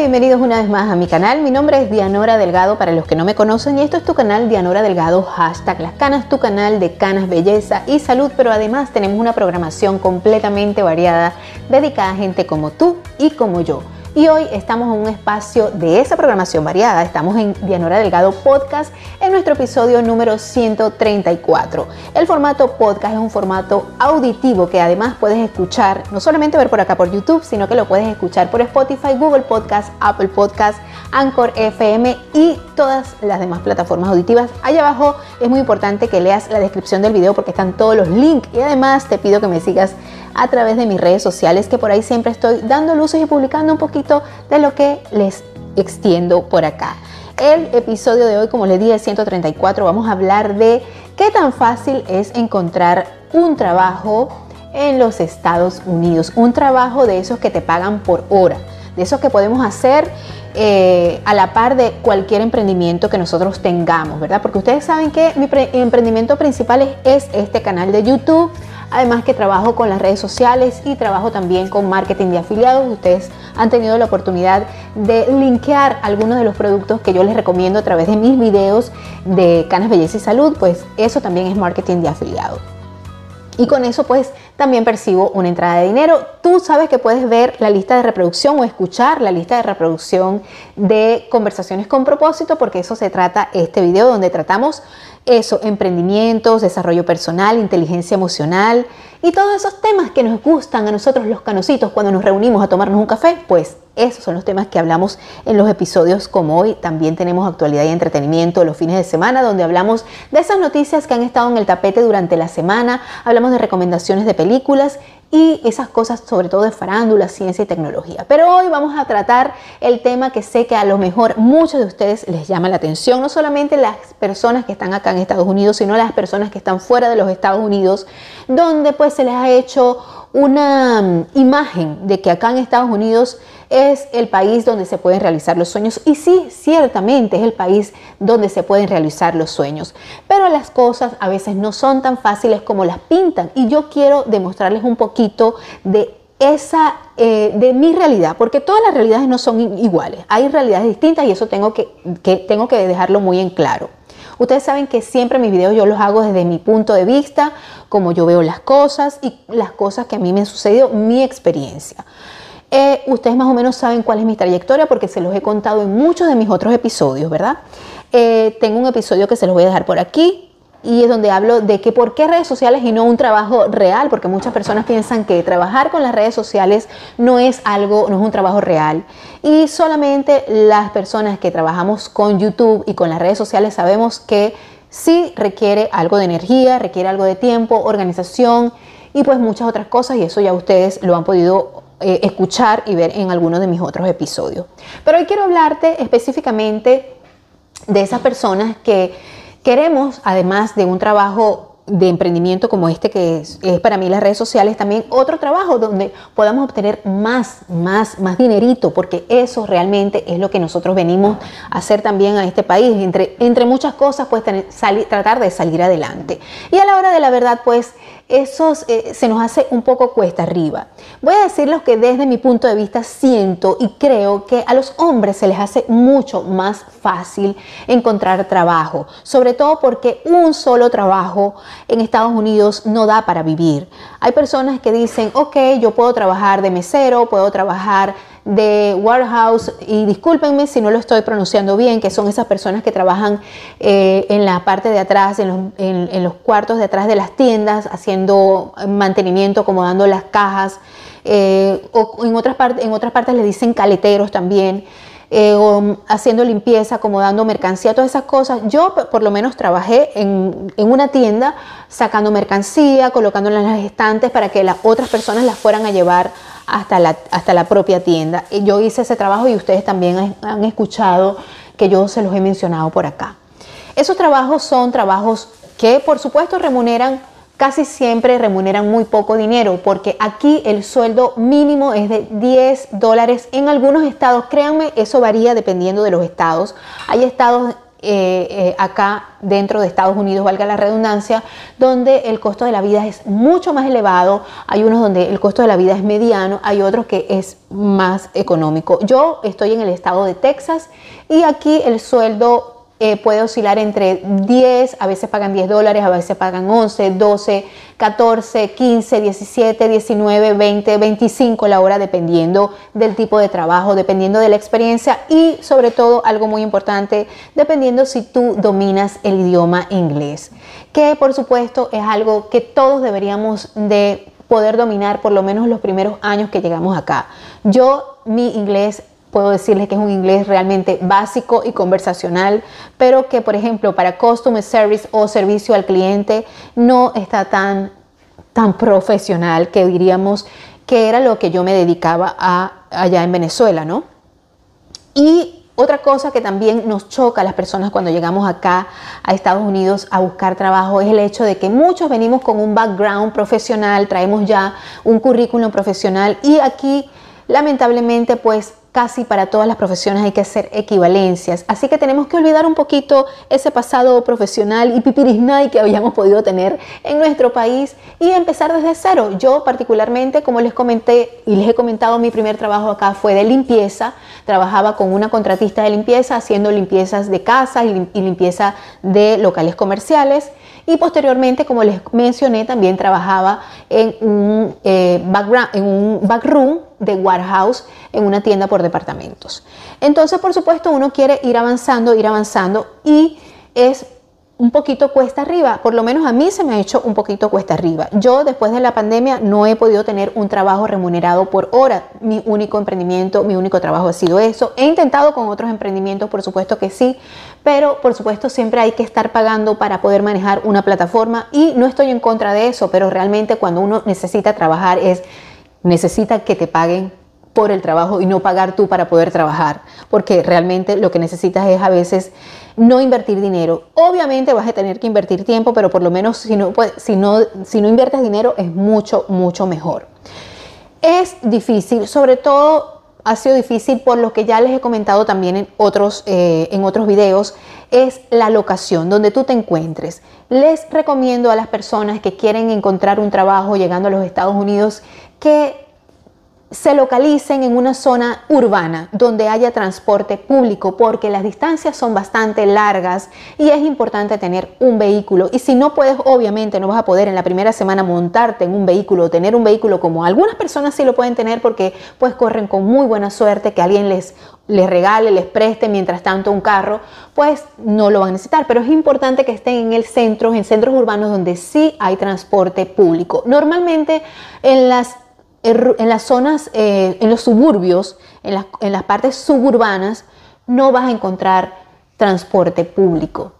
bienvenidos una vez más a mi canal. Mi nombre es Dianora Delgado para los que no me conocen y esto es tu canal Dianora Delgado, hashtag Las Canas, tu canal de canas, belleza y salud, pero además tenemos una programación completamente variada dedicada a gente como tú y como yo y hoy estamos en un espacio de esa programación variada. Estamos en Dianora Delgado Podcast en nuestro episodio número 134. El formato podcast es un formato auditivo que además puedes escuchar, no solamente ver por acá por YouTube, sino que lo puedes escuchar por Spotify, Google Podcast, Apple Podcast, Anchor FM y todas las demás plataformas auditivas. Allá abajo es muy importante que leas la descripción del video porque están todos los links y además te pido que me sigas a través de mis redes sociales, que por ahí siempre estoy dando luces y publicando un poquito de lo que les extiendo por acá. El episodio de hoy, como les dije, 134, vamos a hablar de qué tan fácil es encontrar un trabajo en los Estados Unidos. Un trabajo de esos que te pagan por hora, de esos que podemos hacer eh, a la par de cualquier emprendimiento que nosotros tengamos, ¿verdad? Porque ustedes saben que mi emprendimiento principal es este canal de YouTube Además que trabajo con las redes sociales y trabajo también con marketing de afiliados. Ustedes han tenido la oportunidad de linkear algunos de los productos que yo les recomiendo a través de mis videos de Canas Belleza y Salud, pues eso también es marketing de afiliados. Y con eso pues también percibo una entrada de dinero. Tú sabes que puedes ver la lista de reproducción o escuchar la lista de reproducción de conversaciones con propósito porque eso se trata este video donde tratamos eso, emprendimientos, desarrollo personal, inteligencia emocional y todos esos temas que nos gustan a nosotros los canositos cuando nos reunimos a tomarnos un café, pues esos son los temas que hablamos en los episodios como hoy. También tenemos actualidad y entretenimiento los fines de semana donde hablamos de esas noticias que han estado en el tapete durante la semana, hablamos de recomendaciones de películas y esas cosas sobre todo de farándula, ciencia y tecnología. Pero hoy vamos a tratar el tema que sé que a lo mejor muchos de ustedes les llama la atención, no solamente las personas que están acá en Estados Unidos, sino las personas que están fuera de los Estados Unidos, donde pues se les ha hecho una mm, imagen de que acá en Estados Unidos es el país donde se pueden realizar los sueños. Y sí, ciertamente es el país donde se pueden realizar los sueños, pero las cosas a veces no son tan fáciles como las pintan. Y yo quiero demostrarles un poquito de esa eh, de mi realidad, porque todas las realidades no son iguales, hay realidades distintas y eso tengo que, que, tengo que dejarlo muy en claro. Ustedes saben que siempre mis videos yo los hago desde mi punto de vista, como yo veo las cosas y las cosas que a mí me han sucedido, mi experiencia. Eh, ustedes más o menos saben cuál es mi trayectoria porque se los he contado en muchos de mis otros episodios, ¿verdad? Eh, tengo un episodio que se los voy a dejar por aquí y es donde hablo de que por qué redes sociales y no un trabajo real, porque muchas personas piensan que trabajar con las redes sociales no es algo, no es un trabajo real. Y solamente las personas que trabajamos con YouTube y con las redes sociales sabemos que sí requiere algo de energía, requiere algo de tiempo, organización y pues muchas otras cosas y eso ya ustedes lo han podido eh, escuchar y ver en algunos de mis otros episodios. Pero hoy quiero hablarte específicamente de esas personas que queremos, además de un trabajo de emprendimiento como este que es, para mí las redes sociales, también otro trabajo donde podamos obtener más, más, más dinerito, porque eso realmente es lo que nosotros venimos a hacer también a este país. Entre, entre muchas cosas, pues tratar de salir adelante. Y a la hora de la verdad, pues eso eh, se nos hace un poco cuesta arriba. Voy a decir lo que desde mi punto de vista siento y creo que a los hombres se les hace mucho más fácil encontrar trabajo, sobre todo porque un solo trabajo en Estados Unidos no da para vivir. Hay personas que dicen, ok, yo puedo trabajar de mesero, puedo trabajar de warehouse y discúlpenme si no lo estoy pronunciando bien, que son esas personas que trabajan eh, en la parte de atrás, en los, cuartos de atrás de las tiendas, haciendo mantenimiento, acomodando las cajas, eh, o en otras, en otras partes le dicen caleteros también. Eh, o haciendo limpieza, acomodando mercancía, todas esas cosas. Yo por lo menos trabajé en, en, una tienda sacando mercancía, colocándola en las estantes para que las otras personas las fueran a llevar hasta la, hasta la propia tienda. Yo hice ese trabajo y ustedes también han escuchado que yo se los he mencionado por acá. Esos trabajos son trabajos que por supuesto remuneran casi siempre remuneran muy poco dinero porque aquí el sueldo mínimo es de 10 dólares en algunos estados. Créanme, eso varía dependiendo de los estados. Hay estados eh, eh, acá dentro de Estados Unidos, valga la redundancia, donde el costo de la vida es mucho más elevado. Hay unos donde el costo de la vida es mediano, hay otros que es más económico. Yo estoy en el estado de Texas y aquí el sueldo eh, puede oscilar entre 10, a veces pagan 10 dólares, a veces pagan 11, 12, 14, 15, 17, 19, 20, 25 la hora, dependiendo del tipo de trabajo, dependiendo de la experiencia y sobre todo algo muy importante, dependiendo si tú dominas el idioma inglés, que por supuesto es algo que todos deberíamos de poder dominar por lo menos los primeros años que llegamos acá. Yo mi inglés puedo decirles que es un inglés realmente básico y conversacional, pero que por ejemplo para customer service o servicio al cliente no está tan, tan profesional que diríamos que era lo que yo me dedicaba a allá en Venezuela, ¿no? Y otra cosa que también nos choca a las personas cuando llegamos acá a Estados Unidos a buscar trabajo es el hecho de que muchos venimos con un background profesional, traemos ya un currículum profesional y aquí lamentablemente pues casi para todas las profesiones hay que hacer equivalencias. Así que tenemos que olvidar un poquito ese pasado profesional y pipirisnay que habíamos podido tener en nuestro país y empezar desde cero. Yo particularmente, como les comenté y les he comentado, mi primer trabajo acá fue de limpieza. Trabajaba con una contratista de limpieza haciendo limpiezas de casas y limpieza de locales comerciales. Y posteriormente, como les mencioné, también trabajaba en un, eh, background, en un backroom de warehouse en una tienda por departamentos. Entonces, por supuesto, uno quiere ir avanzando, ir avanzando y es un poquito cuesta arriba, por lo menos a mí se me ha hecho un poquito cuesta arriba. Yo después de la pandemia no he podido tener un trabajo remunerado por hora. Mi único emprendimiento, mi único trabajo ha sido eso. He intentado con otros emprendimientos, por supuesto que sí, pero por supuesto siempre hay que estar pagando para poder manejar una plataforma y no estoy en contra de eso, pero realmente cuando uno necesita trabajar es necesita que te paguen por el trabajo y no pagar tú para poder trabajar, porque realmente lo que necesitas es a veces no invertir dinero. Obviamente vas a tener que invertir tiempo, pero por lo menos si no, si no, si no inviertes dinero es mucho, mucho mejor. Es difícil, sobre todo ha sido difícil por lo que ya les he comentado también en otros, eh, en otros videos, es la locación, donde tú te encuentres. Les recomiendo a las personas que quieren encontrar un trabajo llegando a los Estados Unidos que se localicen en una zona urbana donde haya transporte público porque las distancias son bastante largas y es importante tener un vehículo y si no puedes obviamente no vas a poder en la primera semana montarte en un vehículo o tener un vehículo como algunas personas sí lo pueden tener porque pues corren con muy buena suerte que alguien les les regale, les preste mientras tanto un carro, pues no lo van a necesitar. Pero es importante que estén en el centro, en centros urbanos donde sí hay transporte público. Normalmente en las en las zonas, eh, en los suburbios, en las, en las partes suburbanas, no vas a encontrar transporte público.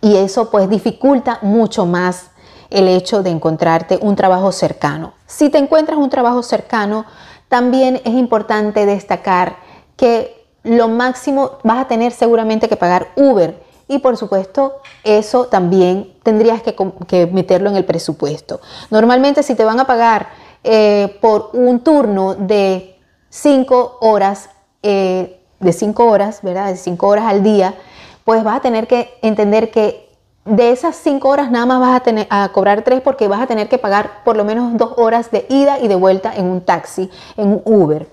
Y eso pues dificulta mucho más el hecho de encontrarte un trabajo cercano. Si te encuentras un trabajo cercano, también es importante destacar que lo máximo vas a tener seguramente que pagar Uber. Y por supuesto, eso también tendrías que, que meterlo en el presupuesto. Normalmente si te van a pagar eh, por un turno de cinco horas, eh, de cinco horas, ¿verdad? De cinco horas al día, pues vas a tener que entender que de esas cinco horas nada más vas a, tener, a cobrar tres porque vas a tener que pagar por lo menos dos horas de ida y de vuelta en un taxi, en un Uber.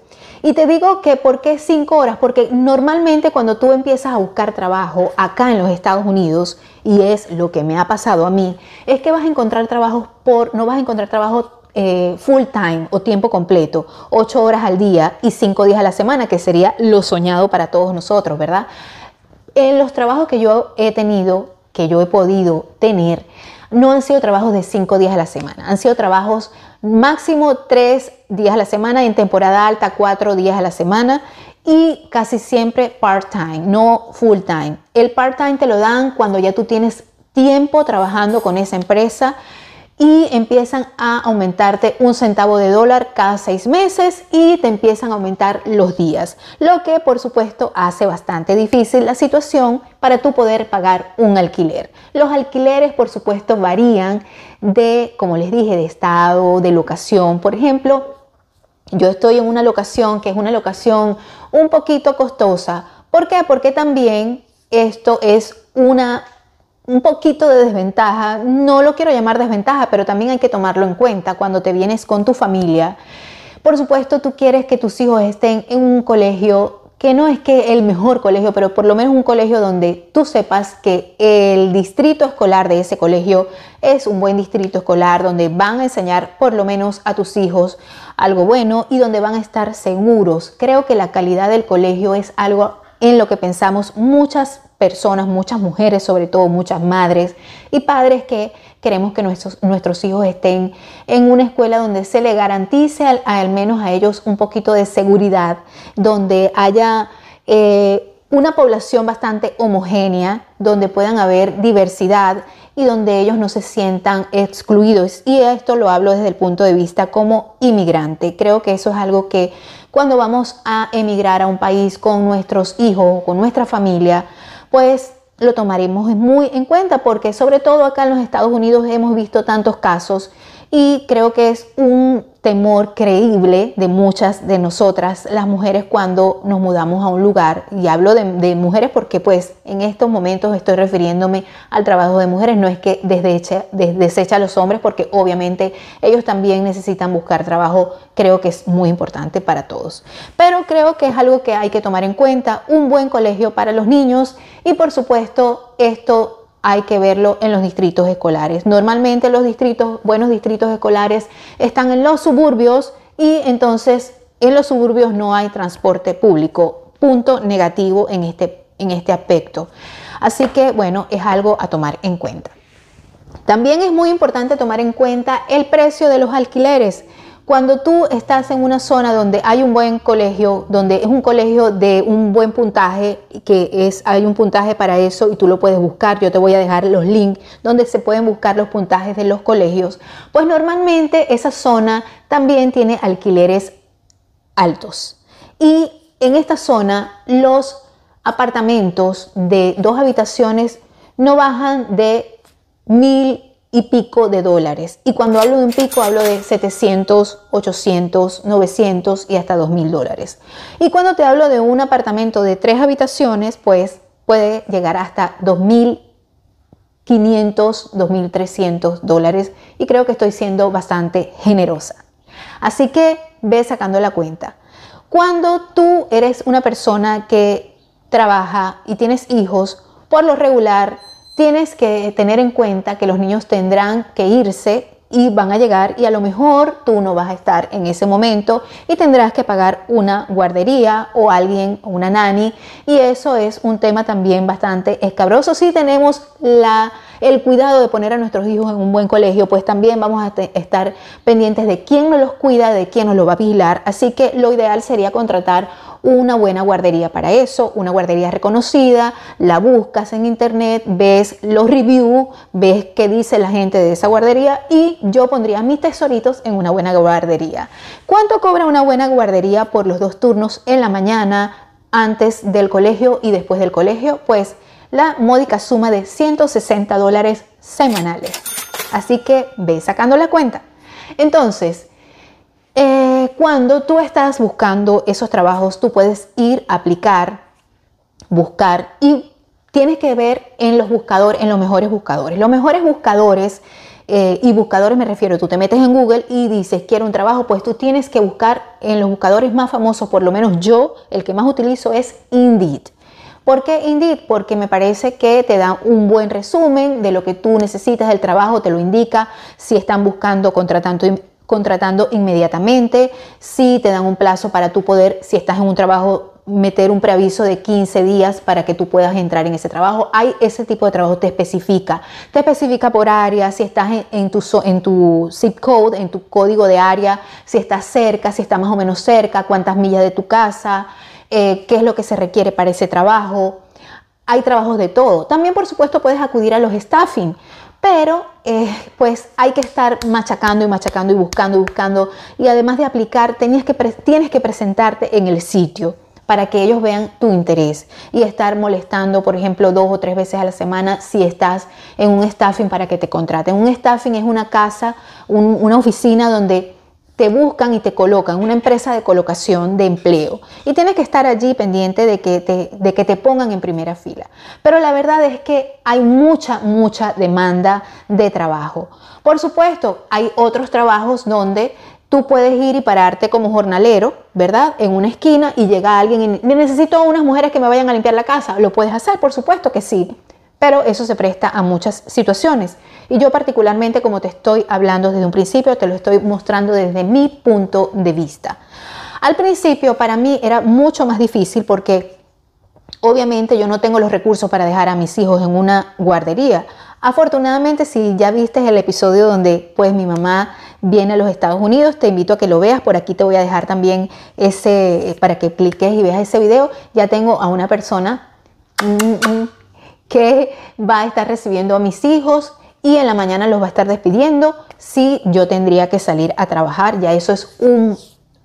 Y te digo que ¿por qué cinco horas? Porque normalmente cuando tú empiezas a buscar trabajo acá en los Estados Unidos, y es lo que me ha pasado a mí, es que vas a encontrar trabajo por, no vas a encontrar trabajo eh, full time o tiempo completo, ocho horas al día y cinco días a la semana, que sería lo soñado para todos nosotros, ¿verdad? En los trabajos que yo he tenido, que yo he podido tener, no han sido trabajos de cinco días a la semana, han sido trabajos máximo tres días a la semana, en temporada alta cuatro días a la semana y casi siempre part-time, no full-time. El part-time te lo dan cuando ya tú tienes tiempo trabajando con esa empresa y empiezan a aumentarte un centavo de dólar cada seis meses y te empiezan a aumentar los días, lo que por supuesto hace bastante difícil la situación para tú poder pagar un alquiler. Los alquileres por supuesto varían de, como les dije, de estado, de locación. Por ejemplo, yo estoy en una locación que es una locación un poquito costosa. ¿Por qué? Porque también esto es una un poquito de desventaja, no lo quiero llamar desventaja, pero también hay que tomarlo en cuenta cuando te vienes con tu familia. Por supuesto, tú quieres que tus hijos estén en un colegio que no es que el mejor colegio, pero por lo menos un colegio donde tú sepas que el distrito escolar de ese colegio es un buen distrito escolar, donde van a enseñar por lo menos a tus hijos algo bueno y donde van a estar seguros. Creo que la calidad del colegio es algo en lo que pensamos muchas muchas mujeres, sobre todo muchas madres y padres que queremos que nuestros, nuestros hijos estén en una escuela donde se le garantice al, menos a ellos un poquito de seguridad, donde haya eh, una población bastante homogénea, donde puedan haber diversidad y donde ellos no se sientan excluidos. Y esto lo hablo desde el punto de vista como inmigrante. Creo que eso es algo que cuando vamos a emigrar a un país con nuestros hijos, con nuestra familia, pues lo tomaremos muy en cuenta porque sobre todo acá en los Estados Unidos hemos visto tantos casos y creo que es un temor creíble de muchas de nosotras, las mujeres, cuando nos mudamos a un lugar. Y hablo de, mujeres porque pues en estos momentos estoy refiriéndome al trabajo de mujeres. No es que desecha, a los hombres porque obviamente ellos también necesitan buscar trabajo. Creo que es muy importante para todos. Pero creo que es algo que hay que tomar en cuenta. Un buen colegio para los niños y por supuesto esto hay que verlo en los distritos escolares. Normalmente los distritos, buenos distritos escolares están en los suburbios y entonces en los suburbios no hay transporte público. Punto negativo en este, en este aspecto. Así que bueno, es algo a tomar en cuenta. También es muy importante tomar en cuenta el precio de los alquileres. Cuando tú estás en una zona donde hay un buen colegio, donde es un colegio de un buen puntaje, que es, hay un puntaje para eso y tú lo puedes buscar, yo te voy a dejar los links donde se pueden buscar los puntajes de los colegios, pues normalmente esa zona también tiene alquileres altos. Y en esta zona los apartamentos de dos habitaciones no bajan de mil y pico de dólares. Y cuando hablo de un pico, hablo de 700, 800, 900 y hasta 2000 dólares. Y cuando te hablo de un apartamento de tres habitaciones, pues puede llegar hasta 2500, 2300 dólares. Y creo que estoy siendo bastante generosa. Así que ve sacando la cuenta. Cuando tú eres una persona que trabaja y tienes hijos, por lo regular tienes que tener en cuenta que los niños tendrán que irse y van a llegar y a lo mejor tú no vas a estar en ese momento y tendrás que pagar una guardería o alguien, una nani y eso es un tema también bastante escabroso. Si tenemos la, el cuidado de poner a nuestros hijos en un buen colegio, pues también vamos a estar pendientes de quién nos los cuida, de quién nos lo va a vigilar. Así que lo ideal sería contratar una buena guardería para eso, una guardería reconocida, la buscas en internet, ves los reviews, ves qué dice la gente de esa guardería y yo pondría mis tesoritos en una buena guardería. ¿Cuánto cobra una buena guardería por los dos turnos en la mañana, antes del colegio y después del colegio? Pues la módica suma de 160 dólares semanales. Así que ve sacando la cuenta. Entonces, eh, cuando tú estás buscando esos trabajos, tú puedes ir a aplicar, buscar y tienes que ver en los buscadores, en los mejores buscadores. Los mejores buscadores, eh, y buscadores me refiero, tú te metes en Google y dices quiero un trabajo, pues tú tienes que buscar en los buscadores más famosos, por lo menos yo, el que más utilizo es Indeed. ¿Por qué Indeed? Porque me parece que te da un buen resumen de lo que tú necesitas del trabajo, te lo indica si están buscando contratando contratando inmediatamente, si te dan un plazo para tú poder, si estás en un trabajo, meter un preaviso de 15 días para que tú puedas entrar en ese trabajo. Hay ese tipo de trabajo, te especifica. Te especifica por área, si estás en, tu, zip code, en tu código de área, si estás cerca, si está más o menos cerca, cuántas millas de tu casa, eh, qué es lo que se requiere para ese trabajo. Hay trabajos de todo. También, por supuesto, puedes acudir a los staffing pero eh, pues hay que estar machacando y machacando y buscando y buscando y además de aplicar que, tienes que presentarte en el sitio para que ellos vean tu interés y estar molestando, por ejemplo, dos o tres veces a la semana si estás en un staffing para que te contraten. Un staffing es una casa, una oficina donde te buscan y te colocan, una empresa de colocación de empleo. Y tienes que estar allí pendiente de que, te, de que te pongan en primera fila. Pero la verdad es que hay mucha, mucha demanda de trabajo. Por supuesto, hay otros trabajos donde tú puedes ir y pararte como jornalero, ¿verdad? En una esquina y llega alguien y necesito unas mujeres que me vayan a limpiar la casa. ¿Lo puedes hacer? Por supuesto que sí pero eso se presta a muchas situaciones. Y yo particularmente, como te estoy hablando desde un principio, te lo estoy mostrando desde mi punto de vista. Al principio para mí era mucho más difícil porque obviamente yo no tengo los recursos para dejar a mis hijos en una guardería. Afortunadamente, si ya viste el episodio donde pues mi mamá viene a los Estados Unidos, te invito a que lo veas. Por aquí te voy a dejar también ese para que cliques y veas ese video. Ya tengo a una persona mm, mm, que va a estar recibiendo a mis hijos y en la mañana los va a estar despidiendo si yo tendría que salir a trabajar. Ya eso es un,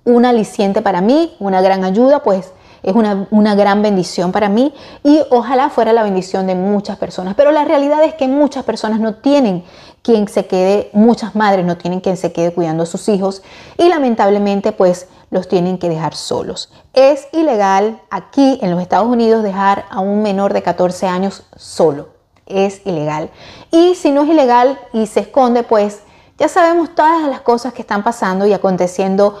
un aliciente para mí, una gran ayuda, pues es una, una, gran bendición para mí y ojalá fuera la bendición de muchas personas. Pero la realidad es que muchas personas no tienen quien se quede, muchas madres no tienen quien se quede cuidando a sus hijos y lamentablemente pues los tienen que dejar solos. Es ilegal aquí en los Estados Unidos dejar a un menor de 14 años solo. Es ilegal. Y si no es ilegal y se esconde, pues ya sabemos todas las cosas que están pasando y aconteciendo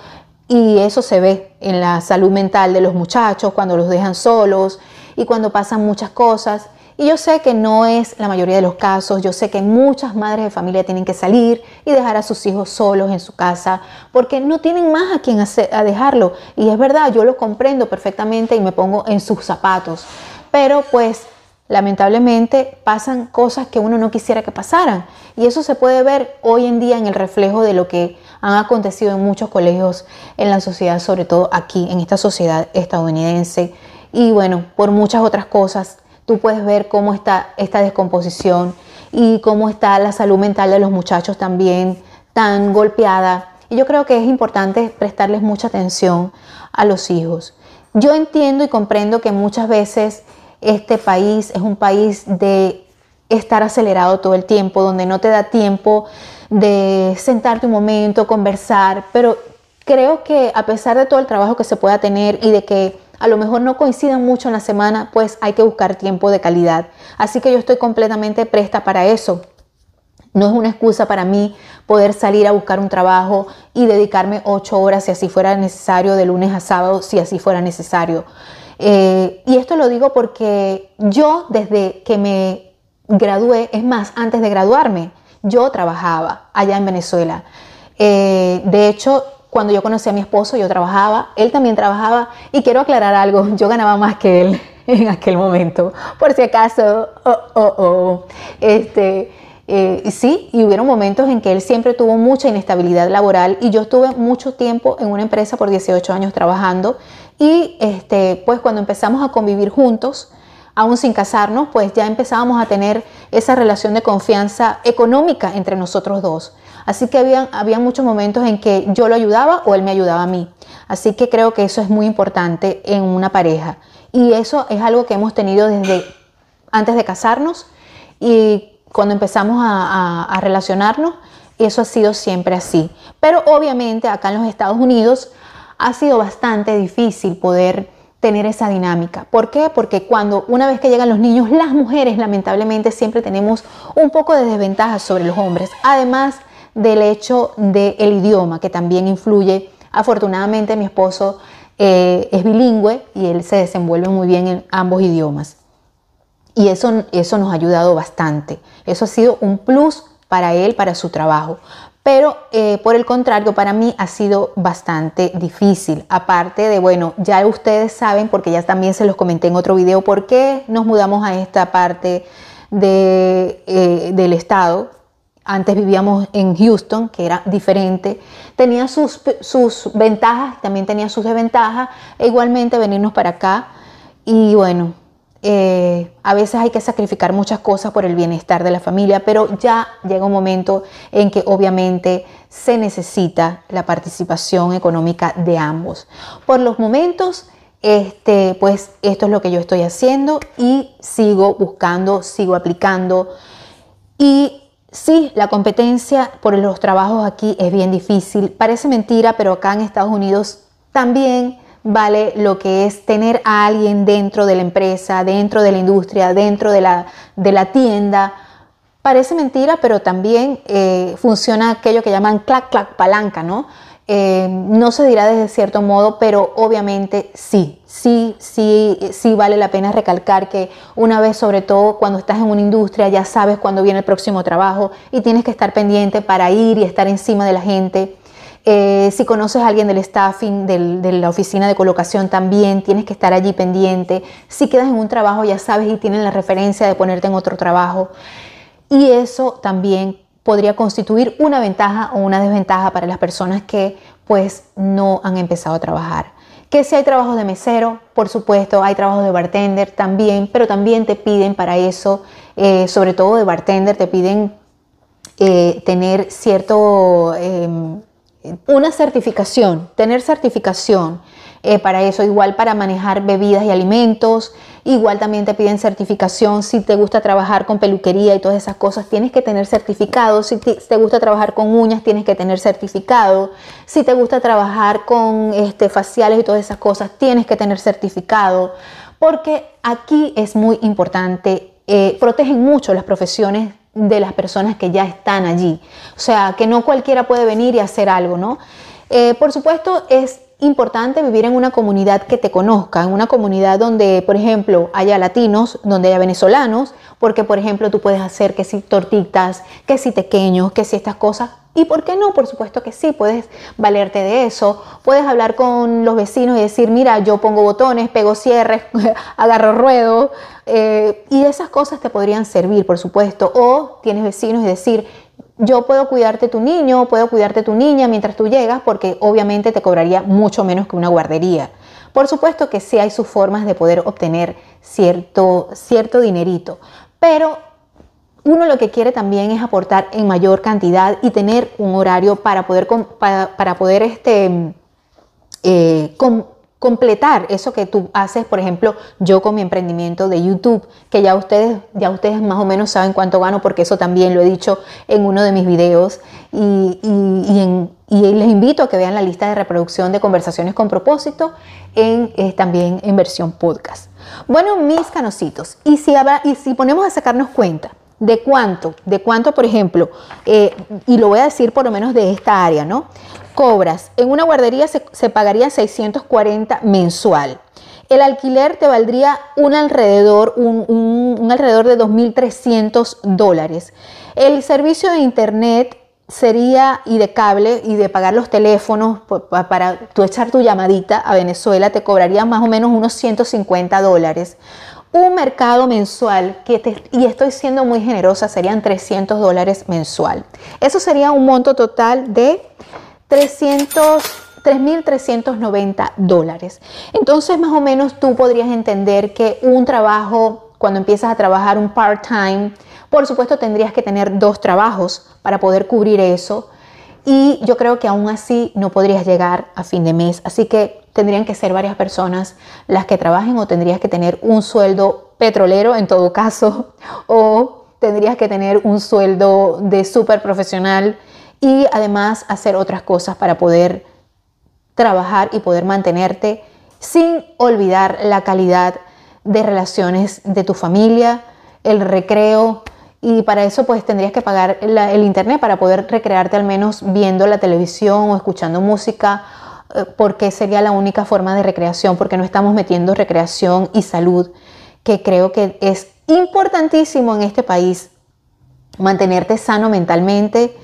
y eso se ve en la salud mental de los muchachos cuando los dejan solos y cuando pasan muchas cosas. Y yo sé que no es la mayoría de los casos, yo sé que muchas madres de familia tienen que salir y dejar a sus hijos solos en su casa porque no tienen más a quien a dejarlo. Y es verdad, yo lo comprendo perfectamente y me pongo en sus zapatos. Pero pues lamentablemente pasan cosas que uno no quisiera que pasaran. Y eso se puede ver hoy en día en el reflejo de lo que han acontecido en muchos colegios en la sociedad, sobre todo aquí, en esta sociedad estadounidense. Y bueno, por muchas otras cosas tú puedes ver cómo está esta descomposición y cómo está la salud mental de los muchachos también tan golpeada. Y yo creo que es importante prestarles mucha atención a los hijos. Yo entiendo y comprendo que muchas veces este país es un país de estar acelerado todo el tiempo, donde no te da tiempo de sentarte un momento, conversar, pero creo que a pesar de todo el trabajo que se pueda tener y de que a lo mejor no coincidan mucho en la semana, pues hay que buscar tiempo de calidad. Así que yo estoy completamente presta para eso. No es una excusa para mí poder salir a buscar un trabajo y dedicarme ocho horas si así fuera necesario, de lunes a sábado, si así fuera necesario. Eh, y esto lo digo porque yo desde que me gradué, es más, antes de graduarme, yo trabajaba allá en Venezuela. Eh, de hecho, cuando yo conocí a mi esposo, yo trabajaba, él también trabajaba y quiero aclarar algo, yo ganaba más que él en aquel momento, por si acaso, oh, oh, oh. Este, eh, sí, y hubieron momentos en que él siempre tuvo mucha inestabilidad laboral y yo estuve mucho tiempo en una empresa por 18 años trabajando y este, pues cuando empezamos a convivir juntos, aún sin casarnos, pues ya empezábamos a tener esa relación de confianza económica entre nosotros dos. Así que había, había muchos momentos en que yo lo ayudaba o él me ayudaba a mí. Así que creo que eso es muy importante en una pareja. Y eso es algo que hemos tenido desde antes de casarnos y cuando empezamos a, a relacionarnos, eso ha sido siempre así. Pero obviamente acá en los Estados Unidos ha sido bastante difícil poder tener esa dinámica. ¿Por qué? Porque cuando una vez que llegan los niños, las mujeres lamentablemente siempre tenemos un poco de desventaja sobre los hombres. Además del hecho del idioma, que también influye. Afortunadamente mi esposo eh, es bilingüe y él se desenvuelve muy bien en ambos idiomas. Y eso, eso nos ha ayudado bastante. Eso ha sido un plus para él, para su trabajo. Pero eh, por el contrario, para mí ha sido bastante difícil. Aparte de, bueno, ya ustedes saben, porque ya también se los comenté en otro video, por qué nos mudamos a esta parte de, eh, del estado, antes vivíamos en Houston, que era diferente. Tenía sus, sus ventajas, también tenía sus desventajas. E igualmente venirnos para acá. Y bueno, eh, a veces hay que sacrificar muchas cosas por el bienestar de la familia, pero ya llega un momento en que obviamente se necesita la participación económica de ambos. Por los momentos, este, pues esto es lo que yo estoy haciendo y sigo buscando, sigo aplicando y Sí, la competencia por los trabajos aquí es bien difícil. Parece mentira, pero acá en Estados Unidos también vale lo que es tener a alguien dentro de la empresa, dentro de la industria, dentro de la, tienda. Parece mentira, pero también eh, funciona aquello que llaman clac, clac, palanca, ¿no? Eh, no se dirá desde cierto modo, pero obviamente sí, sí, sí, sí vale la pena recalcar que una vez, sobre todo cuando estás en una industria, ya sabes cuándo viene el próximo trabajo y tienes que estar pendiente para ir y estar encima de la gente. Eh, si conoces a alguien del staffing, de la oficina de colocación también, tienes que estar allí pendiente. Si quedas en un trabajo, ya sabes y tienen la referencia de ponerte en otro trabajo. Y eso también podría constituir una ventaja o una desventaja para las personas que pues no han empezado a trabajar. Que si hay trabajos de mesero, por supuesto, hay trabajos de bartender también, pero también te piden para eso, eh, sobre todo de bartender, te piden eh, tener cierto, em, una certificación, tener certificación eh, para eso, igual para manejar bebidas y alimentos, igual también te piden certificación si te gusta trabajar con peluquería y todas esas cosas, tienes que tener certificado, si te gusta trabajar con uñas, tienes que tener certificado, si te gusta trabajar con este, faciales y todas esas cosas, tienes que tener certificado, porque aquí es muy importante, eh, protegen mucho las profesiones de las personas que ya están allí, o sea, que no cualquiera puede venir y hacer algo, ¿no? Eh, por supuesto, es importante vivir en una comunidad que te conozca, en una comunidad donde, por ejemplo, haya latinos, donde haya venezolanos, porque, por ejemplo, tú puedes hacer que si tortitas, que si pequeños, que si estas cosas. ¿Y por qué no? Por supuesto que sí, puedes valerte de eso. Puedes hablar con los vecinos y decir, mira, yo pongo botones, pego cierres, agarro ruedo. Eh, y esas cosas te podrían servir, por supuesto. O tienes vecinos y decir, yo puedo cuidarte tu niño, puedo cuidarte tu niña mientras tú llegas, porque obviamente te cobraría mucho menos que una guardería. Por supuesto que sí hay sus formas de poder obtener cierto, cierto dinerito, pero uno lo que quiere también es aportar en mayor cantidad y tener un horario para poder, para, poder este, eh, completar eso que tú haces, por ejemplo, yo con mi emprendimiento de YouTube, que ya ustedes, ya ustedes más o menos saben cuánto gano, porque eso también lo he dicho en uno de mis videos, y, les invito a que vean la lista de reproducción de conversaciones con propósito en, también en versión podcast. Bueno, mis canositos, y si, y si ponemos a sacarnos cuenta, ¿De cuánto? ¿De cuánto, por ejemplo? Eh, y lo voy a decir por lo menos de esta área, ¿no? Cobras. En una guardería se, pagaría 640 mensual. El alquiler te valdría un alrededor, un, alrededor de 2.300 dólares. El servicio de internet sería y de cable y de pagar los teléfonos para tú echar tu llamadita a Venezuela te cobraría más o menos unos 150 dólares un mercado mensual, y estoy siendo muy generosa, serían 300 dólares mensual. Eso sería un monto total de 300 3.390 dólares. Entonces, más o menos tú podrías entender que un trabajo, cuando empiezas a trabajar un part-time, por supuesto tendrías que tener dos trabajos para poder cubrir eso. Y yo creo que aún así no podrías llegar a fin de mes. Así que tendrían que ser varias personas las que trabajen o tendrías que tener un sueldo petrolero en todo caso o tendrías que tener un sueldo de súper profesional y además hacer otras cosas para poder trabajar y poder mantenerte sin olvidar la calidad de relaciones de tu familia, el recreo y para eso pues tendrías que pagar el internet para poder recrearte al menos viendo la televisión o escuchando música eh, porque sería la única forma de recreación, porque no estamos metiendo recreación y salud, que creo que es importantísimo en este país mantenerte sano mentalmente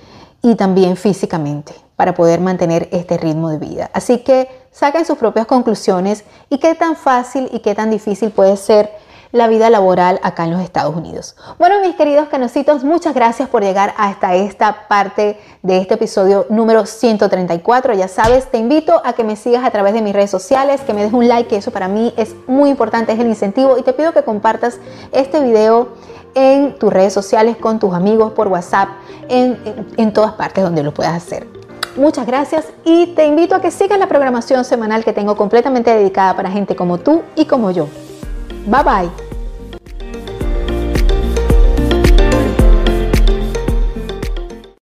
y también físicamente para poder mantener este ritmo de vida. Así que saquen sus propias conclusiones y qué tan fácil y qué tan difícil puede ser la vida laboral acá en los Estados Unidos. Bueno, mis queridos canositos, muchas gracias por llegar hasta esta parte de este episodio número 134. Ya sabes, te invito a que me sigas a través de mis redes sociales, que me des un like, que eso para mí es muy importante, es el incentivo, y te pido que compartas este video en tus redes sociales con tus amigos por WhatsApp, en, en todas partes donde lo puedas hacer. Muchas gracias y te invito a que sigas la programación semanal que tengo completamente dedicada para gente como tú y como yo. Bye bye.